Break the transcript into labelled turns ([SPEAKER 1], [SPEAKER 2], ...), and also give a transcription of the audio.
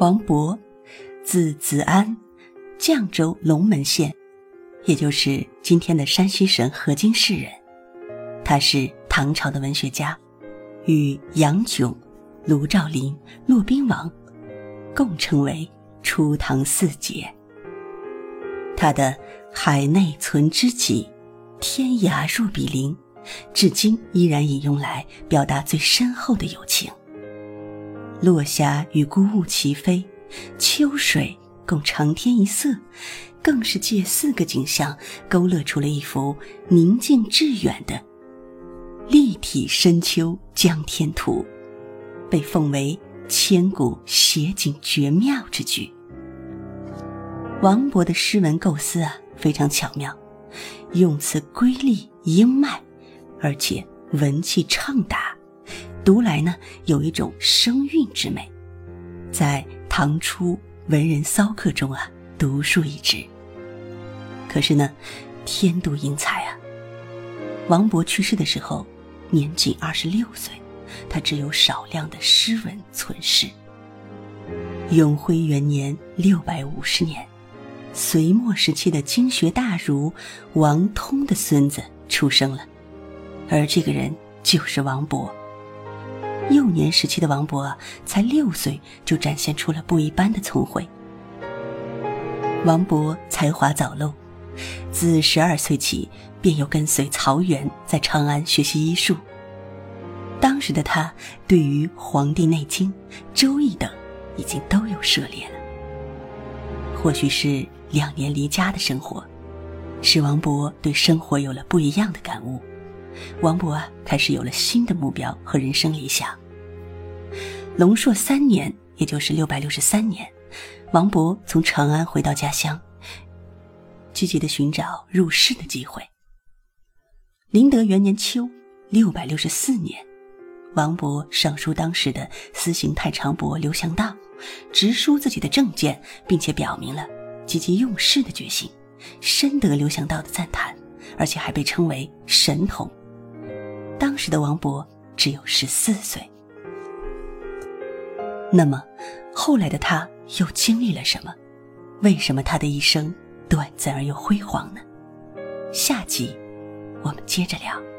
[SPEAKER 1] 王勃，字子安，绛州龙门县，也就是今天的山西省河津市人。他是唐朝的文学家，与杨炯、卢照邻、骆宾王共称为初唐四杰。他的《海内存知己，天涯若比邻》，至今依然引用来表达最深厚的友情。落霞与孤鹜齐飞，秋水共长天一色，更是借四个景象勾勒出了一幅宁静致远的立体深秋江天图，被奉为千古写景绝妙之句。王勃的诗文构思啊，非常巧妙，用词瑰丽英迈，而且文气畅达。读来呢，有一种声韵之美，在唐初文人骚客中啊，独树一帜。可是呢，天妒英才啊！王勃去世的时候，年仅二十六岁，他只有少量的诗文存世。永徽元年（六百五十年），隋末时期的经学大儒王通的孙子出生了，而这个人就是王勃。幼年时期的王勃，才六岁就展现出了不一般的聪慧。王勃才华早露，自十二岁起便有跟随曹原在长安学习医术。当时的他对于《黄帝内经》《周易》等已经都有涉猎了。或许是两年离家的生活，使王勃对生活有了不一样的感悟。王勃啊，开始有了新的目标和人生理想。龙朔三年，也就是六百六十三年，王勃从长安回到家乡，积极的寻找入仕的机会。麟德元年秋，六百六十四年，王勃上书当时的司行太常伯刘祥道，直抒自己的政见，并且表明了积极用事的决心，深得刘祥道的赞叹，而且还被称为神童。当时的王勃只有十四岁。那么，后来的他又经历了什么？为什么他的一生短暂而又辉煌呢？下集我们接着聊。